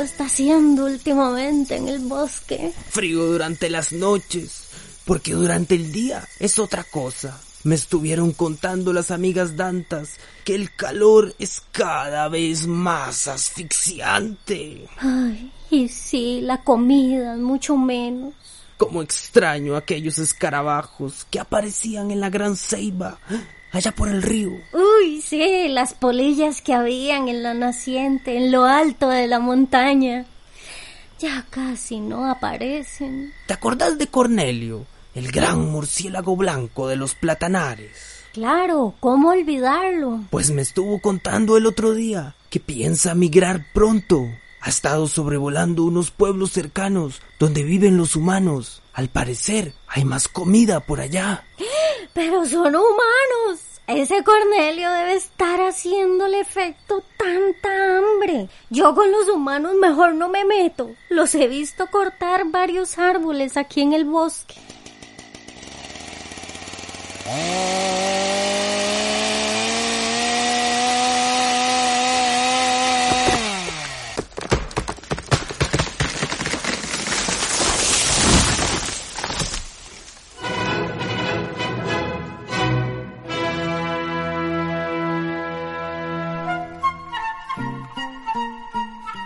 frío está haciendo últimamente en el bosque. Frío durante las noches, porque durante el día es otra cosa. Me estuvieron contando las amigas Dantas que el calor es cada vez más asfixiante. Ay, y sí, la comida mucho menos. Como extraño aquellos escarabajos que aparecían en la gran ceiba, allá por el río. Uy, sí, las polillas que habían en la naciente, en lo alto de la montaña. Ya casi no aparecen. ¿Te acordás de Cornelio, el gran murciélago blanco de los platanares? Claro, ¿cómo olvidarlo? Pues me estuvo contando el otro día que piensa migrar pronto. Ha estado sobrevolando unos pueblos cercanos donde viven los humanos. Al parecer, hay más comida por allá. Pero son humanos. Ese Cornelio debe estar haciéndole efecto tanta hambre. Yo con los humanos mejor no me meto. Los he visto cortar varios árboles aquí en el bosque.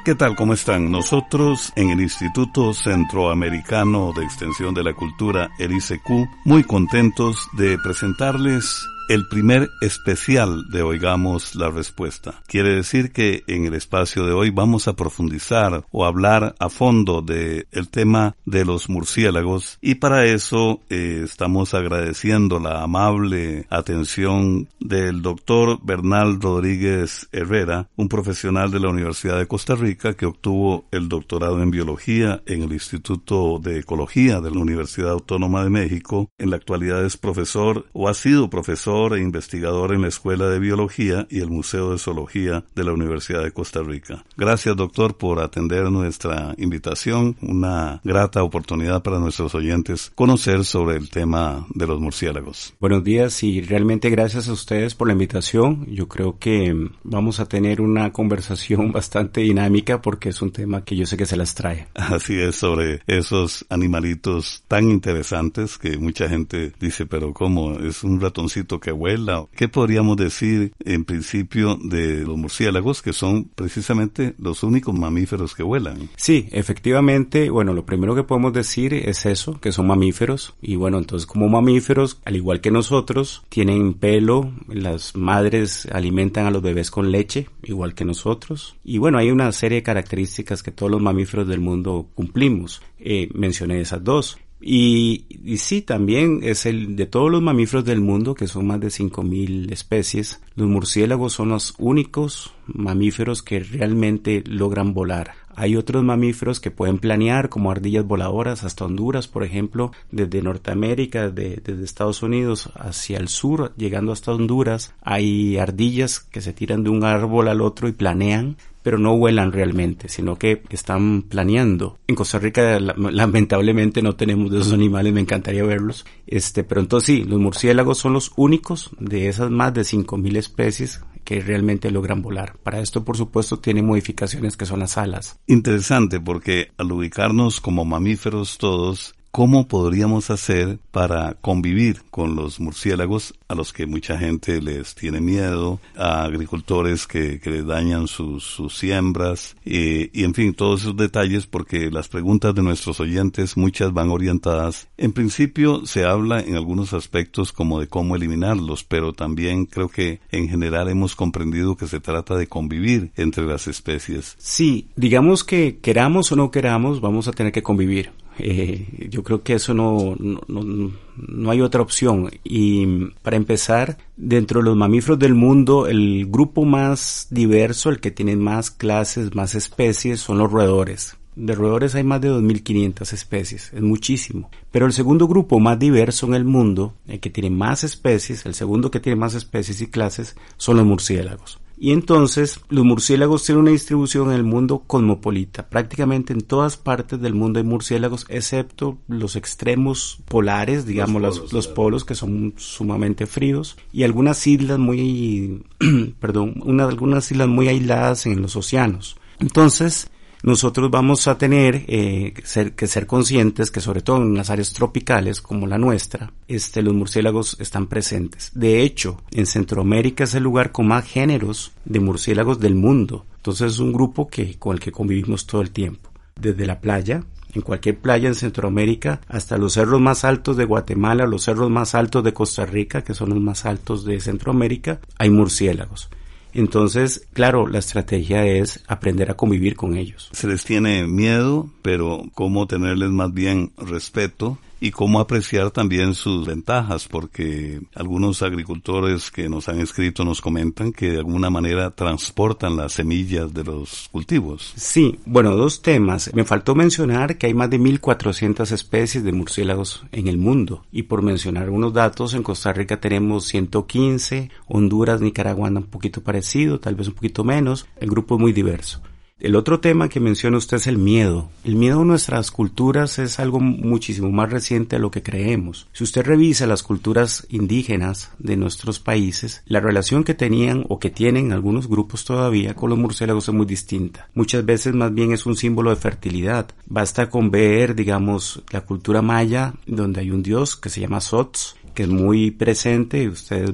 ¿Qué tal? ¿Cómo están? Nosotros en el Instituto Centroamericano de Extensión de la Cultura, el ICQ, muy contentos de presentarles el primer especial de Oigamos la Respuesta. Quiere decir que en el espacio de hoy vamos a profundizar o hablar a fondo de el tema de los murciélagos y para eso eh, estamos agradeciendo la amable atención del doctor Bernal Rodríguez Herrera, un profesional de la Universidad de Costa Rica que obtuvo el doctorado en biología en el Instituto de Ecología de la Universidad Autónoma de México. En la actualidad es profesor o ha sido profesor e investigador en la Escuela de Biología y el Museo de Zoología de la Universidad de Costa Rica. Gracias, doctor, por atender nuestra invitación. Una grata oportunidad para nuestros oyentes conocer sobre el tema de los murciélagos. Buenos días y realmente gracias a ustedes por la invitación. Yo creo que vamos a tener una conversación bastante dinámica porque es un tema que yo sé que se las trae. Así es, sobre esos animalitos tan interesantes que mucha gente dice, pero ¿cómo? Es un ratoncito que vuela. ¿Qué podríamos decir en principio de los murciélagos que son precisamente los únicos mamíferos que vuelan? Sí, efectivamente, bueno, lo primero que podemos decir es eso, que son mamíferos y bueno, entonces como mamíferos, al igual que nosotros, tienen pelo, las madres alimentan a los bebés con leche, igual que nosotros y bueno, hay una serie de características que todos los mamíferos del mundo cumplimos. Eh, mencioné esas dos. Y, sí, también es el de todos los mamíferos del mundo, que son más de 5.000 especies, los murciélagos son los únicos mamíferos que realmente logran volar. Hay otros mamíferos que pueden planear, como ardillas voladoras hasta Honduras, por ejemplo, desde Norteamérica, desde Estados Unidos hacia el sur, llegando hasta Honduras. Hay ardillas que se tiran de un árbol al otro y planean pero no vuelan realmente, sino que están planeando. En Costa Rica lamentablemente no tenemos de esos animales, me encantaría verlos. Este, pero entonces sí, los murciélagos son los únicos de esas más de 5000 especies que realmente logran volar. Para esto, por supuesto, tiene modificaciones que son las alas. Interesante porque al ubicarnos como mamíferos todos, ¿Cómo podríamos hacer para convivir con los murciélagos a los que mucha gente les tiene miedo, a agricultores que, que dañan sus, sus siembras y, y, en fin, todos esos detalles porque las preguntas de nuestros oyentes muchas van orientadas. En principio se habla en algunos aspectos como de cómo eliminarlos, pero también creo que en general hemos comprendido que se trata de convivir entre las especies. Sí, digamos que queramos o no queramos, vamos a tener que convivir. Eh, yo creo que eso no, no, no, no, hay otra opción. Y para empezar, dentro de los mamíferos del mundo, el grupo más diverso, el que tiene más clases, más especies, son los roedores. De roedores hay más de 2.500 especies, es muchísimo. Pero el segundo grupo más diverso en el mundo, el que tiene más especies, el segundo que tiene más especies y clases, son los murciélagos. Y entonces los murciélagos tienen una distribución en el mundo cosmopolita. Prácticamente en todas partes del mundo hay murciélagos, excepto los extremos polares, digamos los polos, los, polos que son sumamente fríos, y algunas islas muy, perdón, una, algunas islas muy aisladas en los océanos. Entonces, nosotros vamos a tener eh, que ser conscientes que sobre todo en las áreas tropicales como la nuestra, este, los murciélagos están presentes. De hecho, en Centroamérica es el lugar con más géneros de murciélagos del mundo. Entonces es un grupo que, con el que convivimos todo el tiempo. Desde la playa, en cualquier playa en Centroamérica, hasta los cerros más altos de Guatemala, los cerros más altos de Costa Rica, que son los más altos de Centroamérica, hay murciélagos. Entonces, claro, la estrategia es aprender a convivir con ellos. Se les tiene miedo, pero cómo tenerles más bien respeto y cómo apreciar también sus ventajas, porque algunos agricultores que nos han escrito nos comentan que de alguna manera transportan las semillas de los cultivos. Sí, bueno, dos temas. Me faltó mencionar que hay más de 1.400 especies de murciélagos en el mundo y por mencionar unos datos, en Costa Rica tenemos 115, Honduras, Nicaragua un poquito parecido, tal vez un poquito menos, el grupo es muy diverso. El otro tema que menciona usted es el miedo. El miedo a nuestras culturas es algo muchísimo más reciente a lo que creemos. Si usted revisa las culturas indígenas de nuestros países, la relación que tenían o que tienen algunos grupos todavía con los murciélagos es muy distinta. Muchas veces más bien es un símbolo de fertilidad. Basta con ver, digamos, la cultura maya, donde hay un dios que se llama Sots, que es muy presente. Usted,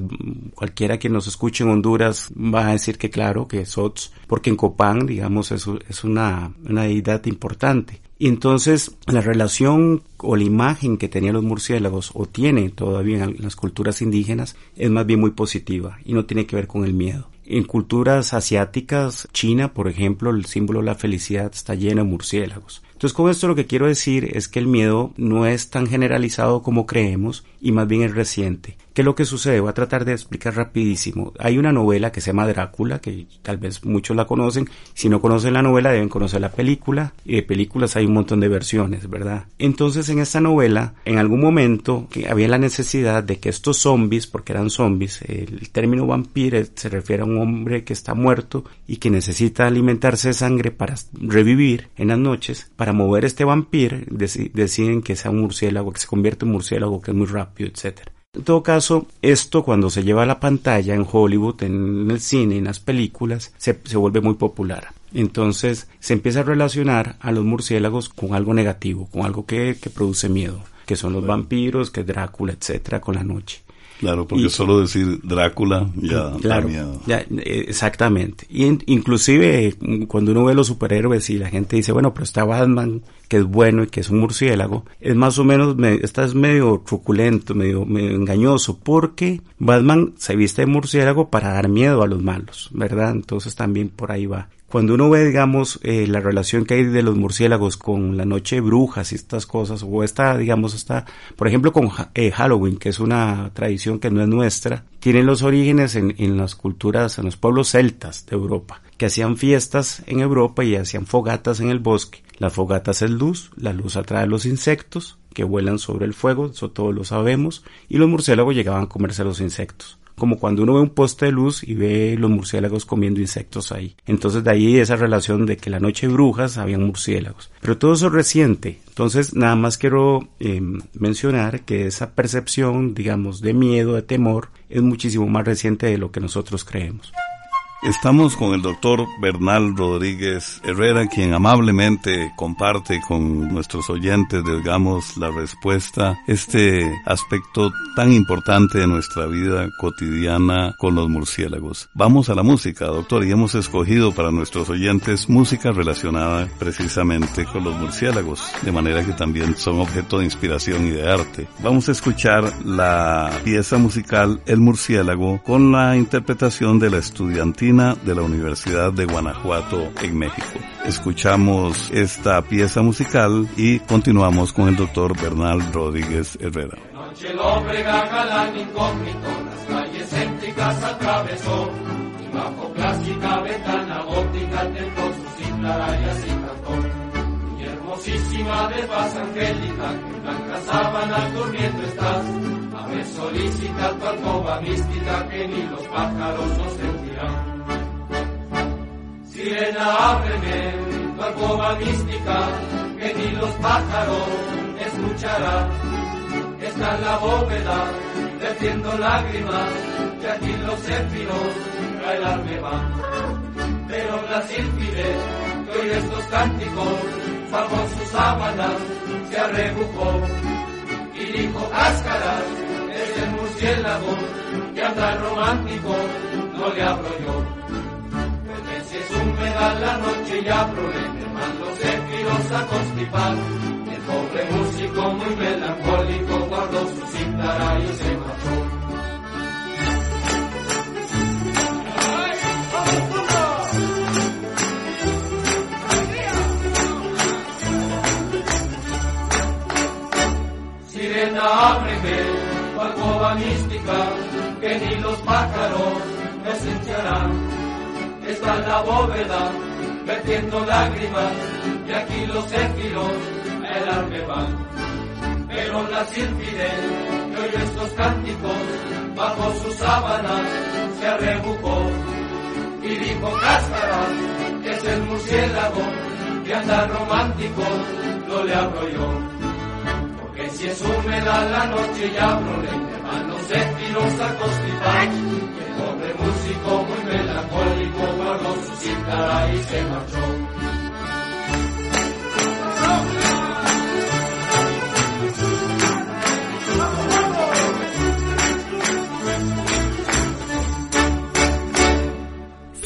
cualquiera que nos escuche en Honduras va a decir que claro, que es Sots, porque en Copán, digamos, es, es una, una deidad importante. Y entonces la relación o la imagen que tenían los murciélagos o tiene todavía en las culturas indígenas es más bien muy positiva y no tiene que ver con el miedo. En culturas asiáticas, China, por ejemplo, el símbolo de la felicidad está lleno de murciélagos. Entonces con esto lo que quiero decir es que el miedo no es tan generalizado como creemos y más bien es reciente. ¿Qué es lo que sucede? Voy a tratar de explicar rapidísimo. Hay una novela que se llama Drácula, que tal vez muchos la conocen. Si no conocen la novela, deben conocer la película. Y de películas hay un montón de versiones, ¿verdad? Entonces, en esta novela, en algún momento había la necesidad de que estos zombies, porque eran zombies, el término vampiro se refiere a un hombre que está muerto y que necesita alimentarse de sangre para revivir en las noches, para mover este vampiro deciden que sea un murciélago, que se convierte en murciélago, que es muy rápido, etcétera. En todo caso, esto cuando se lleva a la pantalla en Hollywood, en el cine, en las películas, se, vuelve muy popular. Entonces se empieza a relacionar a los murciélagos con algo negativo, con algo que, que produce miedo, que son los vampiros, que Drácula, etcétera, con la noche. Claro, porque solo decir Drácula ya da miedo. Ya, eh, exactamente. Y inclusive cuando uno ve los superhéroes y la gente dice, bueno, pero está Batman, que es bueno y que es un murciélago, es más o menos, está es medio truculento, medio, medio engañoso, porque Batman se viste de murciélago para dar miedo a los malos, ¿verdad? Entonces también por ahí va. Cuando uno ve, digamos, eh, la relación que hay de los murciélagos con la noche de brujas y estas cosas, o esta, digamos, esta, por ejemplo, con eh, Halloween, que es una tradición que no es nuestra, tiene los orígenes en, las culturas, en los pueblos celtas de Europa, que hacían fiestas en Europa y hacían fogatas en el bosque. Las fogatas es luz, la luz atrae a los insectos que vuelan sobre el fuego, eso todos lo sabemos, y los murciélagos llegaban a comerse los insectos como cuando uno ve un poste de luz y ve los murciélagos comiendo insectos ahí. Entonces de ahí esa relación de que la noche brujas habían murciélagos. Pero todo eso es reciente. Entonces nada más quiero em, mencionar que esa percepción, digamos, de miedo, de temor, es muchísimo más reciente de lo que nosotros creemos. Estamos con el doctor Bernal Rodríguez Herrera, quien amablemente comparte con nuestros oyentes, digamos, la respuesta, este aspecto tan importante de nuestra vida cotidiana con los murciélagos. Vamos a la música, doctor, y hemos escogido para nuestros oyentes música relacionada precisamente con los murciélagos, de manera que también son objeto de inspiración y de arte. Vamos a escuchar la pieza musical El murciélago con la interpretación de la estudiantina de la Universidad de Guanajuato en México. Escuchamos esta pieza musical y continuamos con el doctor Bernal Rodríguez Herrera. Sirena, ábreme tu alcoba mística, que ni los pájaros escucharán. Está en la bóveda, vertiendo lágrimas, que aquí los céfiros bailar me van. Pero la sílfide, que oye estos cánticos, bajo sus sábanas se arrebujó y dijo cáscaras, es el murciélago que anda romántico, no le hablo yo. Es húmeda la noche ya problemas los céfiros a constipar, el pobre músico muy melancólico guardó su cítara y se marchó. Sirena, ábreme, alcoba mística, que ni los pájaros presenciarán. Está la bóveda, vertiendo lágrimas, y aquí los céfiros a helarme van. Pero la sílfide, que oyó estos cánticos, bajo sus sábanas se arrebujó y dijo cáscara, es el murciélago que anda romántico, no le hablo yo. Porque si es húmeda la noche ya problemas, los céfiros a constipar. Y el pobre músico muy melancólico guardó su cítara y se marchó.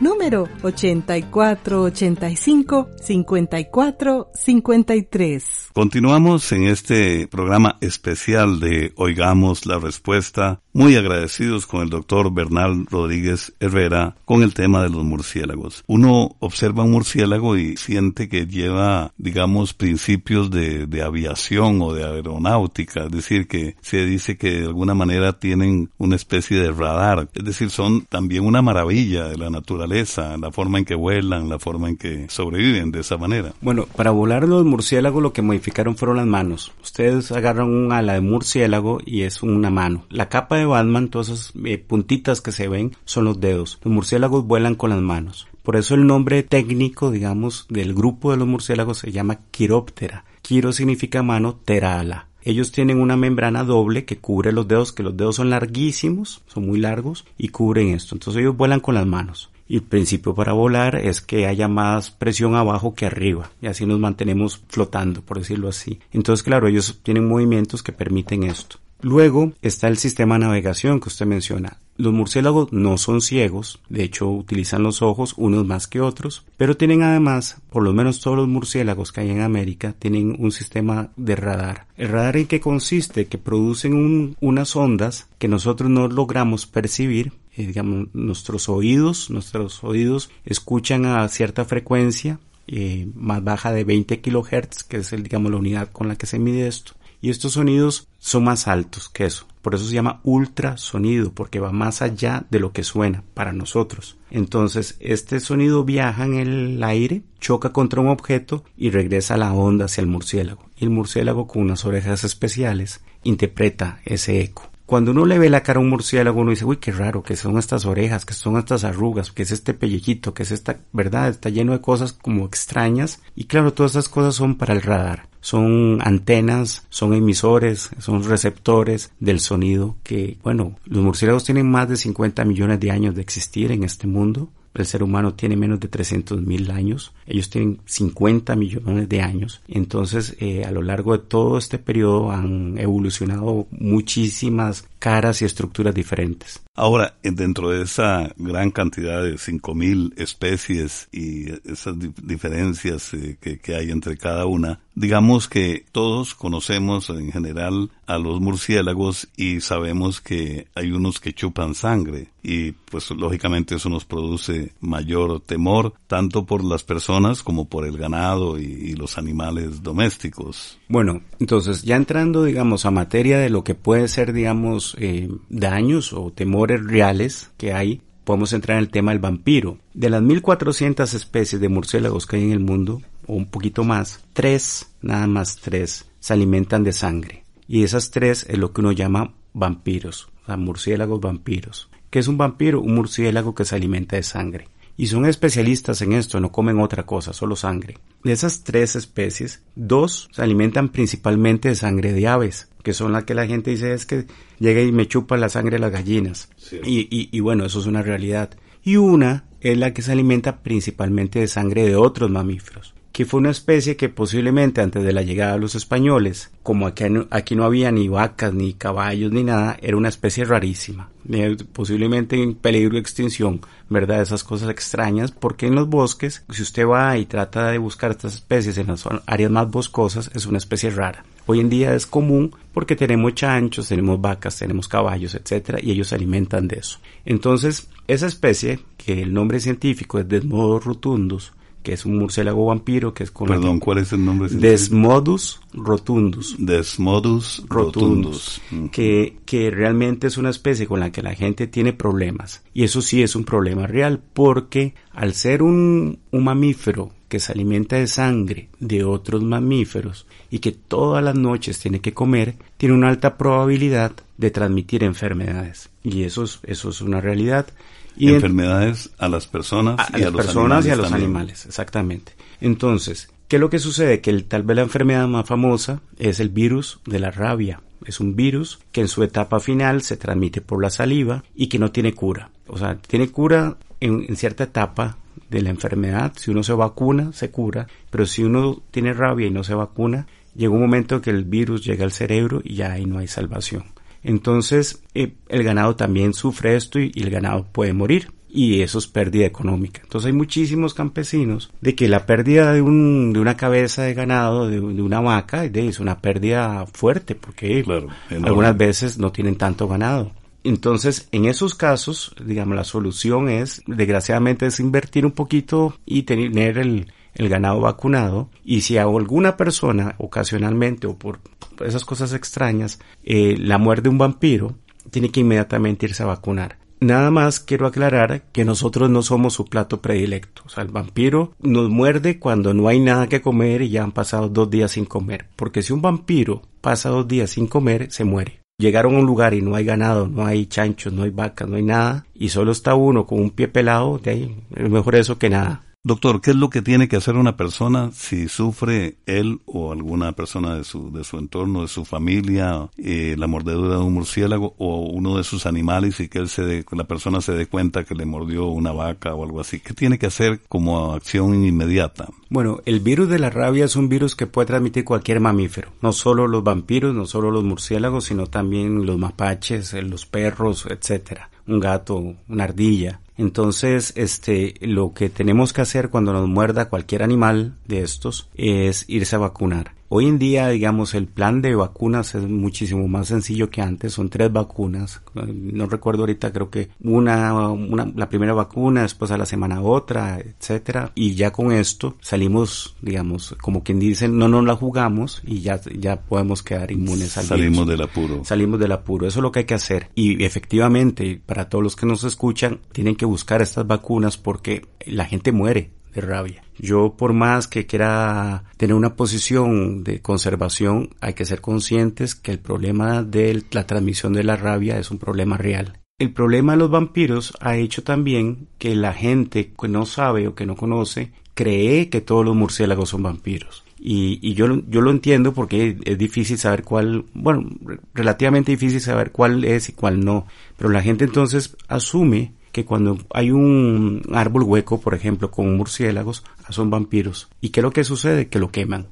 número 8485-5453. Continuamos en este programa especial de Oigamos la Respuesta, muy agradecidos con el doctor Bernal Rodríguez Herrera con el tema de los murciélagos. Uno observa un murciélago y siente que lleva, digamos, principios de, de aviación o de aeronáutica, es decir, que se dice que de alguna manera tienen una especie de radar, es decir, son también una maravilla de la naturaleza la forma en que vuelan, la forma en que sobreviven de esa manera. Bueno, para volar los murciélagos lo que modificaron fueron las manos. Ustedes agarran un ala de murciélago y es una mano. La capa de Batman, todas esas eh, puntitas que se ven, son los dedos. Los murciélagos vuelan con las manos. Por eso el nombre técnico, digamos, del grupo de los murciélagos se llama quiróptera. Quiro significa mano, tera ala. Ellos tienen una membrana doble que cubre los dedos, que los dedos son larguísimos, son muy largos, y cubren esto. Entonces ellos vuelan con las manos. Y el principio para volar es que haya más presión abajo que arriba. Y así nos mantenemos flotando, por decirlo así. Entonces, claro, ellos tienen movimientos que permiten esto. Luego está el sistema de navegación que usted menciona. Los murciélagos no son ciegos, de hecho utilizan los ojos unos más que otros, pero tienen además, por lo menos todos los murciélagos que hay en América, tienen un sistema de radar. ¿El radar en qué consiste? Que producen unas ondas que nosotros no logramos percibir, eh, digamos, nuestros oídos, nuestros oídos escuchan a cierta frecuencia, eh, más baja de 20 kilohertz, que es el, digamos, la unidad con la que se mide esto. Y estos sonidos son más altos que eso. Por eso se llama ultrasonido, porque va más allá de lo que suena para nosotros. Entonces, este sonido viaja en el aire, choca contra un objeto y regresa la onda hacia el murciélago. Y el murciélago, con unas orejas especiales, interpreta ese eco. Cuando uno le ve la cara a un murciélago, uno dice, uy, qué raro, que son estas orejas, que son estas arrugas, que es este pellejito, que es esta, verdad, está lleno de cosas como extrañas. Y claro, todas esas cosas son para el radar. Son antenas, son emisores, son receptores del sonido que, bueno, los murciélagos tienen más de 50 millones de años de existir en este mundo el ser humano tiene menos de 300 mil años, ellos tienen 50 millones de años, entonces eh, a lo largo de todo este periodo han evolucionado muchísimas caras y estructuras diferentes. Ahora, dentro de esa gran cantidad de 5.000 especies y esas diferencias eh, que, hay entre cada una, digamos que todos conocemos en general a los murciélagos y sabemos que hay unos que chupan sangre y pues lógicamente eso nos produce mayor temor tanto por las personas como por el ganado y, los animales domésticos. Bueno, entonces ya entrando digamos a materia de lo que puede ser digamos eh, daños o temores reales que hay podemos entrar en el tema del vampiro. De las 1400 especies de murciélagos que hay en el mundo, o un poquito más, tres, nada más tres, se alimentan de sangre. Y esas tres es lo que uno llama vampiros, o sea, murciélagos vampiros. ¿Qué es un vampiro? Un murciélago que se alimenta de sangre. Y son especialistas en esto, no comen otra cosa, solo sangre. De esas tres especies, dos se alimentan principalmente de sangre de aves, que son las que la gente dice es que llega y me chupa la sangre de las gallinas. Y, y, y bueno, eso es una realidad. Y una es la que se alimenta principalmente de sangre de otros mamíferos que fue una especie que posiblemente antes de la llegada de los españoles, como aquí aquí no había ni vacas, ni caballos, ni nada, era una especie rarísima, eh, posiblemente en peligro de extinción, ¿verdad? Esas cosas extrañas, porque en los bosques, si usted va y trata de buscar estas especies en las áreas más boscosas, es una especie rara. Hoy en día es común porque tenemos chanchos, tenemos vacas, tenemos caballos, etcétera, y ellos se alimentan de eso. Entonces, esa especie, que el nombre científico es Desmodus rotundus, que es un murciélago vampiro, que es con Perdón, ¿cuál es el nombre? Desmodus rotundus. Desmodus rotundus. Que, que realmente es una especie con la que la gente tiene problemas. Y eso sí es un problema real, porque al ser un, un mamífero que se alimenta de sangre de otros mamíferos y que todas las noches tiene que comer, tiene una alta probabilidad de transmitir enfermedades. Y eso es, eso es una realidad. Y enfermedades a las personas a, y a, a las los personas animales y a los también. animales, exactamente. Entonces, ¿qué es lo que sucede? Que el, tal vez la enfermedad más famosa es el virus de la rabia. Es un virus que en su etapa final se transmite por la saliva y que no tiene cura. O sea, tiene cura en, en cierta etapa de la enfermedad. Si uno se vacuna, se cura. Pero si uno tiene rabia y no se vacuna, llega un momento que el virus llega al cerebro y ya ahí no hay salvación. Entonces, eh, el ganado también sufre esto y, y, el ganado puede morir. Y eso es pérdida económica. Entonces hay muchísimos campesinos de que la pérdida de, un, de una cabeza de ganado, de, de una vaca, de, es una pérdida fuerte porque Claro, algunas veces no tienen tanto ganado. Entonces, en esos casos, digamos, la solución es, desgraciadamente, es invertir un poquito y tener el, el ganado vacunado. Y si a alguna persona, ocasionalmente o por esas cosas extrañas, eh, la muerde un vampiro, tiene que inmediatamente irse a vacunar. Nada más quiero aclarar que nosotros no somos su plato predilecto. O sea, el vampiro nos muerde cuando no hay nada que comer y ya han pasado dos días sin comer. Porque si un vampiro pasa dos días sin comer, se muere. Llegaron a un lugar y no hay ganado, no hay chanchos, no hay vacas, no hay nada, y solo está uno con un pie pelado, de ahí es mejor eso que nada. Doctor, ¿qué es lo que tiene que hacer una persona si sufre él o alguna persona de su, de su entorno, de su familia, eh, la mordedura de un murciélago o uno de sus animales y que él se dé, la persona se dé cuenta que le mordió una vaca o algo así? ¿Qué tiene que hacer como acción inmediata? Bueno, el virus de la rabia es un virus que puede transmitir cualquier mamífero, no solo los vampiros, no solo los murciélagos, sino también los mapaches, los perros, etcétera, un gato, una ardilla. Entonces, este, lo que tenemos que hacer cuando nos muerda cualquier animal de estos es irse a vacunar. Hoy en día, digamos, el plan de vacunas es muchísimo más sencillo que antes. Son tres vacunas. No recuerdo ahorita, creo que una, una la primera vacuna, después a la semana otra, etcétera. Y ya con esto salimos, digamos, como quien dice, no nos la jugamos y ya, ya podemos quedar inmunes al Salimos virus. del apuro. Salimos del apuro. Eso es lo que hay que hacer. Y efectivamente, para todos los que nos escuchan, tienen que buscar estas vacunas porque la gente muere de rabia. Yo por más que quiera tener una posición de conservación, hay que ser conscientes que el problema de la transmisión de la rabia es un problema real. El problema de los vampiros ha hecho también que la gente que no sabe o que no conoce cree que todos los murciélagos son vampiros. Y, y yo, yo lo entiendo porque es difícil saber cuál, bueno, relativamente difícil saber cuál es y cuál no. Pero la gente entonces asume que cuando hay un árbol hueco, por ejemplo, con murciélagos, son vampiros. ¿Y qué es lo que sucede? Que lo queman.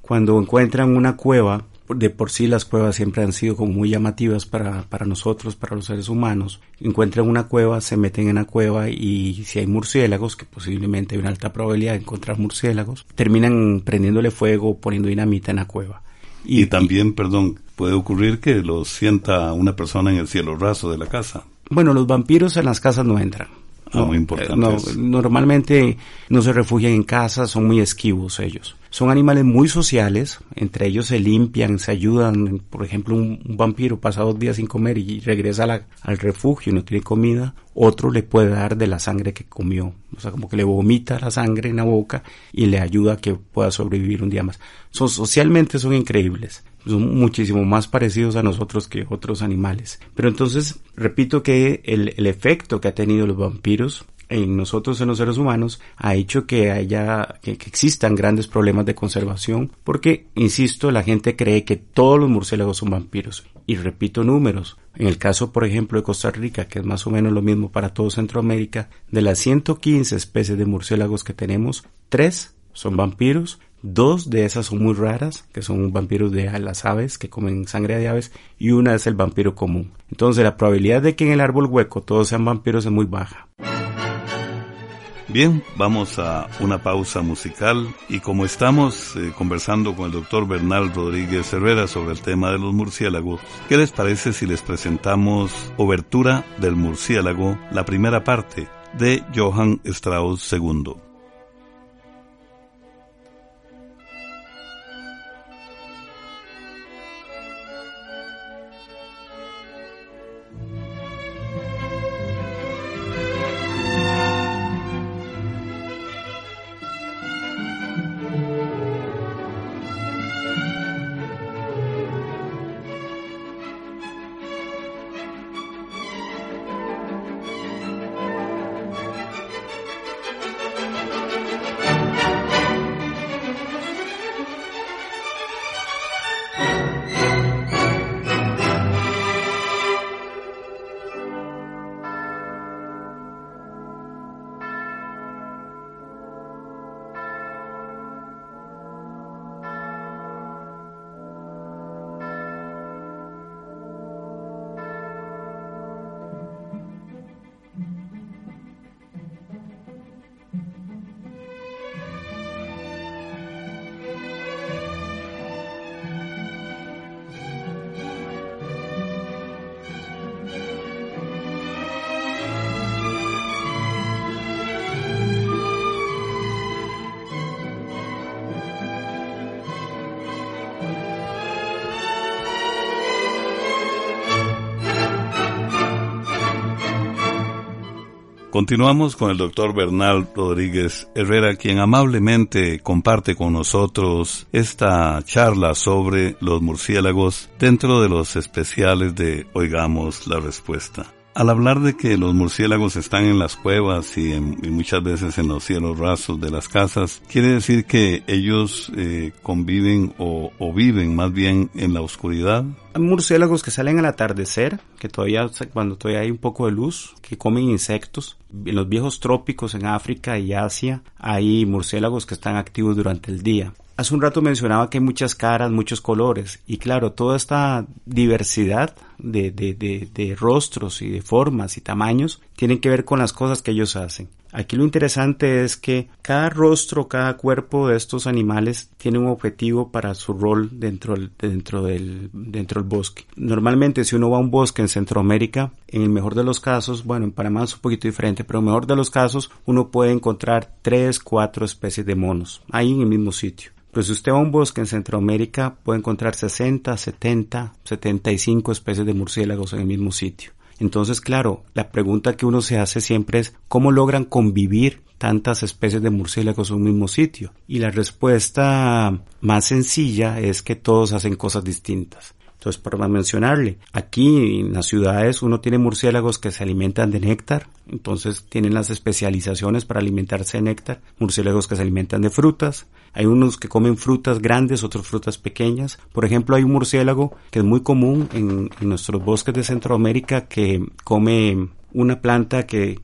Cuando encuentran una cueva, de por sí las cuevas siempre han sido como muy llamativas para, para nosotros, para los seres humanos. Encuentran una cueva, se meten en la cueva y si hay murciélagos, que posiblemente hay una alta probabilidad de encontrar murciélagos, terminan prendiéndole fuego poniendo dinamita en la cueva. Y, también, perdón, puede ocurrir que lo sienta una persona en el cielo raso de la casa. Bueno, los vampiros en las casas no entran. Ah, no, muy importante. No, normalmente no se refugian en casas, son muy esquivos ellos. Son animales muy sociales, entre ellos se limpian, se ayudan, por ejemplo, un, vampiro pasa dos días sin comer y regresa al refugio y no tiene comida, otro le puede dar de la sangre que comió, o sea, como que le vomita la sangre en la boca y le ayuda a que pueda sobrevivir un día más. Son, socialmente son increíbles son muchísimo más parecidos a nosotros que otros animales. Pero entonces, repito que el, el efecto que ha tenido los vampiros en nosotros, en los seres humanos, ha hecho que haya, que, existan grandes problemas de conservación, porque, insisto, la gente cree que todos los murciélagos son vampiros. Y repito números. En el caso, por ejemplo, de Costa Rica, que es más o menos lo mismo para todo Centroamérica, de las 115 especies de murciélagos que tenemos, tres son vampiros Dos de esas son muy raras, que son vampiros de las aves, que comen sangre de aves, y una es el vampiro común. Entonces la probabilidad de que en el árbol hueco todos sean vampiros es muy baja. Bien, vamos a una pausa musical y como estamos eh, conversando con el doctor Bernal Rodríguez Herrera sobre el tema de los murciélagos, ¿qué les parece si les presentamos Obertura del murciélago, la primera parte de Johann Strauss II? Continuamos con el doctor Bernal Rodríguez Herrera, quien amablemente comparte con nosotros esta charla sobre los murciélagos dentro de los especiales de Oigamos la Respuesta. Al hablar de que los murciélagos están en las cuevas y, muchas veces en los cielos rasos de las casas, quiere decir que ellos eh, conviven o, viven más bien en la oscuridad. Hay murciélagos que salen al atardecer, que todavía cuando todavía hay un poco de luz, que comen insectos. En los viejos trópicos en África y Asia hay murciélagos que están activos durante el día. Hace un rato mencionaba que hay muchas caras, muchos colores y claro, toda esta diversidad de, de, de, rostros y de formas y tamaños tienen que ver con las cosas que ellos hacen. Aquí lo interesante es que cada rostro, cada cuerpo de estos animales tiene un objetivo para su rol dentro, dentro, del, dentro del bosque. Normalmente si uno va a un bosque en Centroamérica, en el mejor de los casos, bueno, en Panamá es un poquito diferente, pero en el mejor de los casos uno puede encontrar tres, cuatro especies de monos ahí en el mismo sitio. Pues si usted va a un bosque en Centroamérica, puede encontrar 60, 70, 75 especies de murciélagos en el mismo sitio. Entonces, claro, la pregunta que uno se hace siempre es ¿cómo logran convivir tantas especies de murciélagos en un mismo sitio? Y la respuesta más sencilla es que todos hacen cosas distintas. Entonces, para mencionarle, aquí en las ciudades uno tiene murciélagos que se alimentan de néctar, entonces tienen las especializaciones para alimentarse de néctar, murciélagos que se alimentan de frutas, hay unos que comen frutas grandes, otros frutas pequeñas. Por ejemplo, hay un murciélago que es muy común en, nuestros bosques de Centroamérica que come una planta que,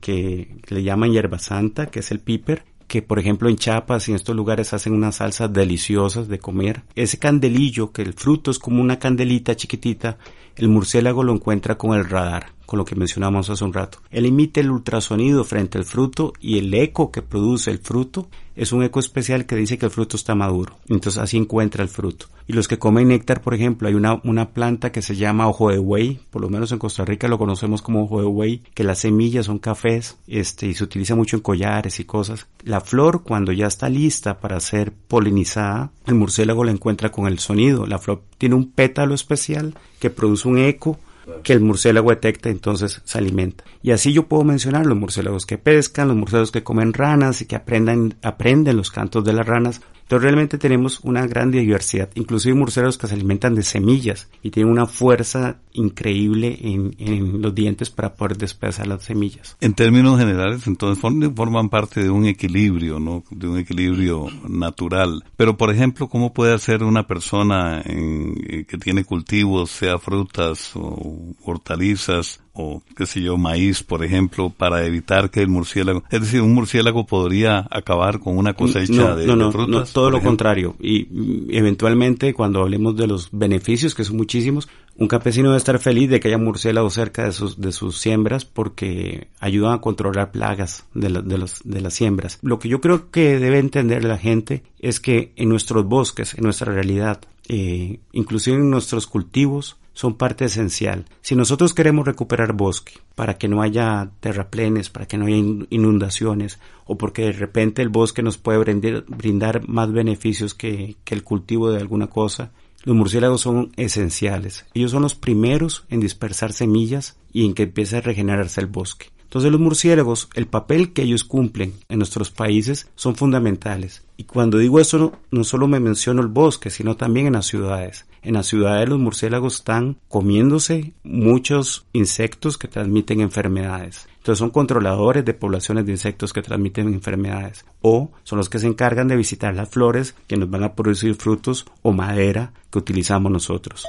le llaman hierba santa, que es el piper, que por ejemplo en Chiapas y en estos lugares hacen unas salsas deliciosas de comer. Ese candelillo, que el fruto es como una candelita chiquitita, el murciélago lo encuentra con el radar. con lo que mencionamos hace un rato. Él emite el ultrasonido frente al fruto y el eco que produce el fruto es un eco especial que dice que el fruto está maduro. Entonces así encuentra el fruto. Y los que comen néctar, por ejemplo, hay una, una planta que se llama ojo de buey, por lo menos en Costa Rica lo conocemos como ojo de buey, que las semillas son cafés, este, y se utiliza mucho en collares y cosas. La flor, cuando ya está lista para ser polinizada, el murciélago la encuentra con el sonido. La flor tiene un pétalo especial que produce un eco que el murciélago detecta, entonces se alimenta. Y así yo puedo mencionar los murciélagos que pescan, los murciélagos que comen ranas y que aprendan, aprenden los cantos de las ranas, entonces realmente tenemos una gran diversidad, inclusive murciélagos que se alimentan de semillas y tienen una fuerza increíble en, los dientes para poder despedazar las semillas. En términos generales, entonces forman parte de un equilibrio, ¿no? De un equilibrio natural. Pero, por ejemplo, ¿cómo puede hacer una persona eh, que tiene cultivos, sea frutas o hortalizas, o qué sé yo, maíz, por ejemplo, para evitar que el murciélago, es decir, un murciélago podría acabar con una cosecha de, no, no, frutas. No, todo lo contrario. Y eventualmente, cuando hablemos de los beneficios, que son muchísimos, un campesino debe estar feliz de que haya murciélagos cerca de sus, de sus siembras porque ayudan a controlar plagas de, de, los, de las siembras. Lo que yo creo que debe entender la gente es que en nuestros bosques, en nuestra realidad, eh, inclusive en nuestros cultivos, son parte esencial. Si nosotros queremos recuperar bosque para que no haya terraplenes, para que no haya inundaciones, o porque de repente el bosque nos puede brindar, más beneficios que, que el cultivo de alguna cosa, los murciélagos son esenciales. Ellos son los primeros en dispersar semillas y en que empiece a regenerarse el bosque. Entonces los murciélagos, el papel que ellos cumplen en nuestros países son fundamentales. Y cuando digo eso, no, solo me menciono el bosque, sino también en las ciudades. En las ciudades los murciélagos están comiéndose muchos insectos que transmiten enfermedades. Entonces son controladores de poblaciones de insectos que transmiten enfermedades. O son los que se encargan de visitar las flores que nos van a producir frutos o madera que utilizamos nosotros.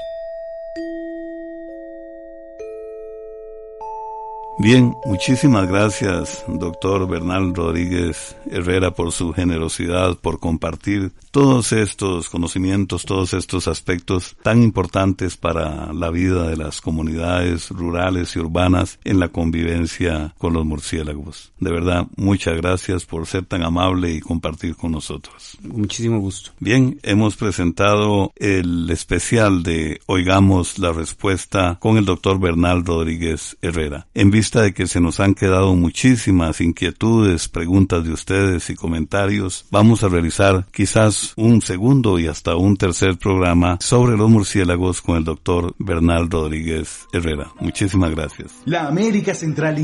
Bien, muchísimas gracias, doctor Bernal Rodríguez Herrera, por su generosidad, por compartir todos estos conocimientos, todos estos aspectos tan importantes para la vida de las comunidades rurales y urbanas en la convivencia con los murciélagos. De verdad, muchas gracias por ser tan amable y compartir con nosotros. Muchísimo gusto. Bien, hemos presentado el especial de Oigamos la Respuesta con el doctor Bernal Rodríguez Herrera. En de que se nos han quedado muchísimas inquietudes, preguntas de ustedes y comentarios, vamos a realizar quizás un segundo y hasta un tercer programa sobre los murciélagos con el doctor Bernal Rodríguez Herrera. Muchísimas gracias. La América Central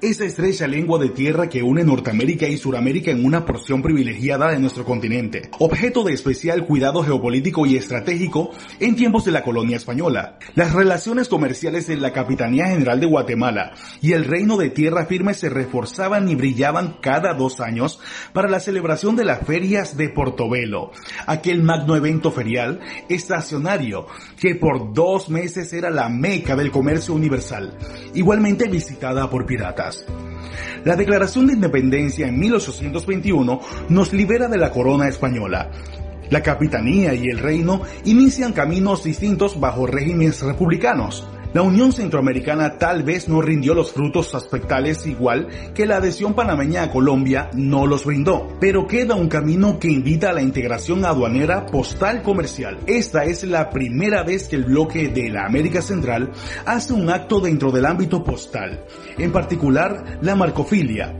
esa estrecha lengua de tierra que une Norteamérica y Suramérica en una porción privilegiada de nuestro continente, objeto de especial cuidado geopolítico y estratégico en tiempos de la colonia española. Las relaciones comerciales de la Capitanía General de Guatemala y el Reino de Tierra Firme se reforzaban y brillaban cada dos años para la celebración de las ferias de Portobelo, aquel magno evento ferial estacionario que por dos meses era la meca del comercio universal, igualmente visitada por piratas. La Declaración de Independencia en 1821 nos libera de la corona española. La capitanía y el reino inician caminos distintos bajo regímenes republicanos. La Unión Centroamericana tal vez no rindió los frutos aspectales igual que la adhesión panameña a Colombia no los brindó, pero queda un camino que invita a la integración aduanera postal comercial. Esta es la primera vez que el bloque de la América Central hace un acto dentro del ámbito postal, en particular la marcofilia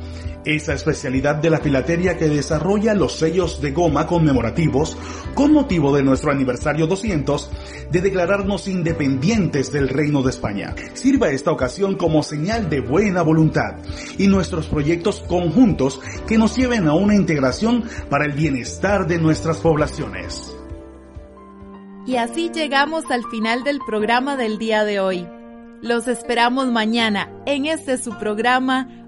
esa especialidad de la filatería que desarrolla los sellos de goma conmemorativos con motivo de nuestro aniversario 200 de declararnos independientes del Reino de España. Sirva esta ocasión como señal de buena voluntad y nuestros proyectos conjuntos que nos lleven a una integración para el bienestar de nuestras poblaciones. Y así llegamos al final del programa del día de hoy. Los esperamos mañana en este su programa